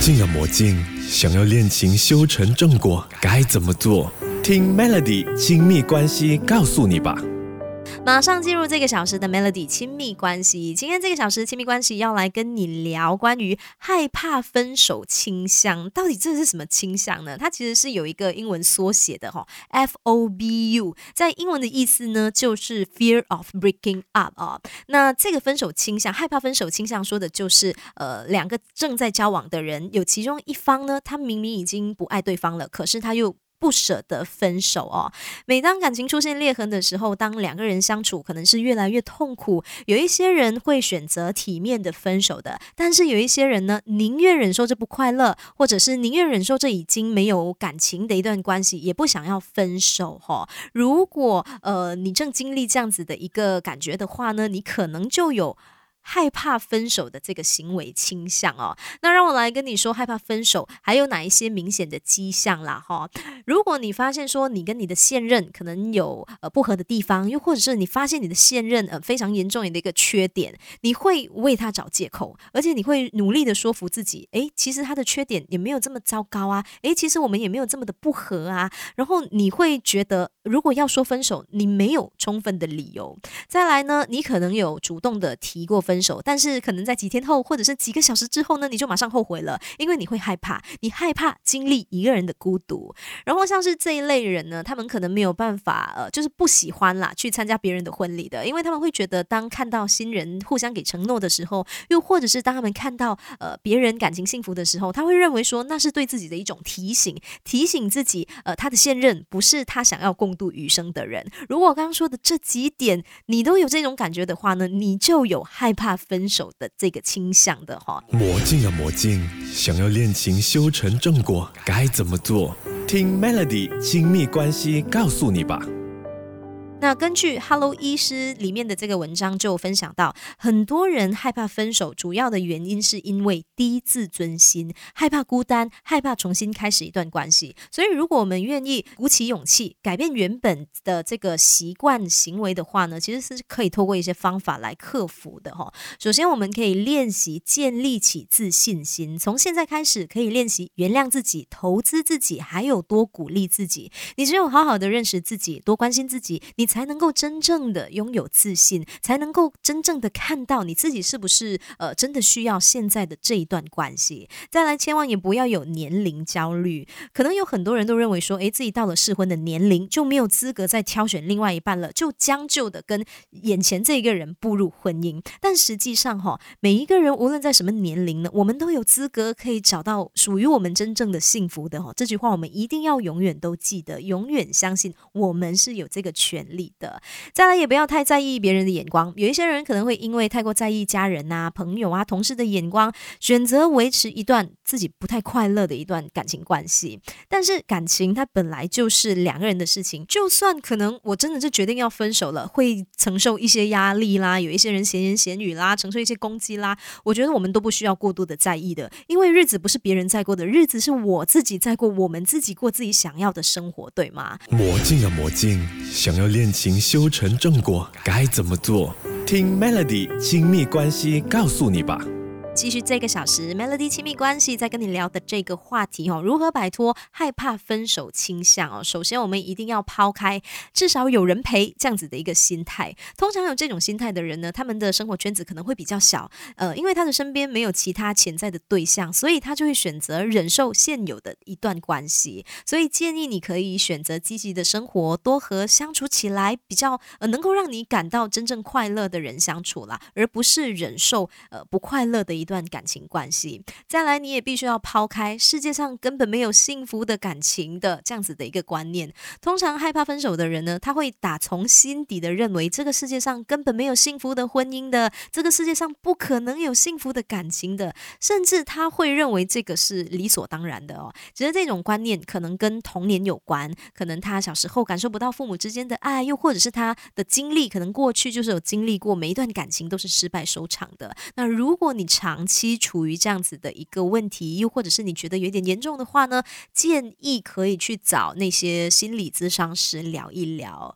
进了魔镜，想要恋情修成正果，该怎么做？听 Melody 亲密关系告诉你吧。马上进入这个小时的 Melody 亲密关系。今天这个小时亲密关系要来跟你聊关于害怕分手倾向，到底这是什么倾向呢？它其实是有一个英文缩写的哈，F O B U，在英文的意思呢就是 Fear of breaking up 啊。那这个分手倾向，害怕分手倾向，说的就是呃两个正在交往的人，有其中一方呢，他明明已经不爱对方了，可是他又。不舍得分手哦。每当感情出现裂痕的时候，当两个人相处可能是越来越痛苦，有一些人会选择体面的分手的，但是有一些人呢，宁愿忍受这不快乐，或者是宁愿忍受这已经没有感情的一段关系，也不想要分手哈。如果呃你正经历这样子的一个感觉的话呢，你可能就有。害怕分手的这个行为倾向哦，那让我来跟你说，害怕分手还有哪一些明显的迹象啦？哈，如果你发现说你跟你的现任可能有呃不合的地方，又或者是你发现你的现任呃非常严重的一个缺点，你会为他找借口，而且你会努力的说服自己，诶，其实他的缺点也没有这么糟糕啊，诶，其实我们也没有这么的不合啊，然后你会觉得，如果要说分手，你没有充分的理由。再来呢，你可能有主动的提过分。手，但是可能在几天后，或者是几个小时之后呢，你就马上后悔了，因为你会害怕，你害怕经历一个人的孤独。然后像是这一类人呢，他们可能没有办法，呃，就是不喜欢啦，去参加别人的婚礼的，因为他们会觉得，当看到新人互相给承诺的时候，又或者是当他们看到呃别人感情幸福的时候，他会认为说那是对自己的一种提醒，提醒自己，呃，他的现任不是他想要共度余生的人。如果刚刚说的这几点你都有这种感觉的话呢，你就有害。怕分手的这个倾向的哈，魔镜啊魔镜，想要恋情修成正果，该怎么做？听 Melody 亲密关系告诉你吧。那根据 Hello 医师里面的这个文章就分享到，很多人害怕分手，主要的原因是因为低自尊心，害怕孤单，害怕重新开始一段关系。所以，如果我们愿意鼓起勇气，改变原本的这个习惯行为的话呢，其实是可以透过一些方法来克服的哈。首先，我们可以练习建立起自信心，从现在开始可以练习原谅自己、投资自己，还有多鼓励自己。你只有好好的认识自己，多关心自己，你。才才能够真正的拥有自信，才能够真正的看到你自己是不是呃真的需要现在的这一段关系。再来，千万也不要有年龄焦虑。可能有很多人都认为说，诶，自己到了适婚的年龄就没有资格再挑选另外一半了，就将就的跟眼前这一个人步入婚姻。但实际上哈，每一个人无论在什么年龄呢，我们都有资格可以找到属于我们真正的幸福的哈。这句话我们一定要永远都记得，永远相信我们是有这个权利。的，再来也不要太在意别人的眼光。有一些人可能会因为太过在意家人啊、朋友啊、同事的眼光，选择维持一段自己不太快乐的一段感情关系。但是感情它本来就是两个人的事情，就算可能我真的就决定要分手了，会承受一些压力啦，有一些人闲言闲语啦，承受一些攻击啦，我觉得我们都不需要过度的在意的，因为日子不是别人在过的日子，是我自己在过，我们自己过自己想要的生活，对吗？魔镜啊魔镜，想要练。情修成正果，该怎么做？听 Melody 亲密关系告诉你吧。继续这个小时，Melody 亲密关系在跟你聊的这个话题哦，如何摆脱害怕分手倾向哦？首先，我们一定要抛开至少有人陪这样子的一个心态。通常有这种心态的人呢，他们的生活圈子可能会比较小，呃，因为他的身边没有其他潜在的对象，所以他就会选择忍受现有的一段关系。所以建议你可以选择积极的生活，多和相处起来比较呃能够让你感到真正快乐的人相处啦，而不是忍受呃不快乐的一。一段感情关系，再来你也必须要抛开世界上根本没有幸福的感情的这样子的一个观念。通常害怕分手的人呢，他会打从心底的认为这个世界上根本没有幸福的婚姻的，这个世界上不可能有幸福的感情的，甚至他会认为这个是理所当然的哦。只是这种观念可能跟童年有关，可能他小时候感受不到父母之间的爱，又或者是他的经历可能过去就是有经历过每一段感情都是失败收场的。那如果你长长期处于这样子的一个问题，又或者是你觉得有点严重的话呢，建议可以去找那些心理咨商师聊一聊。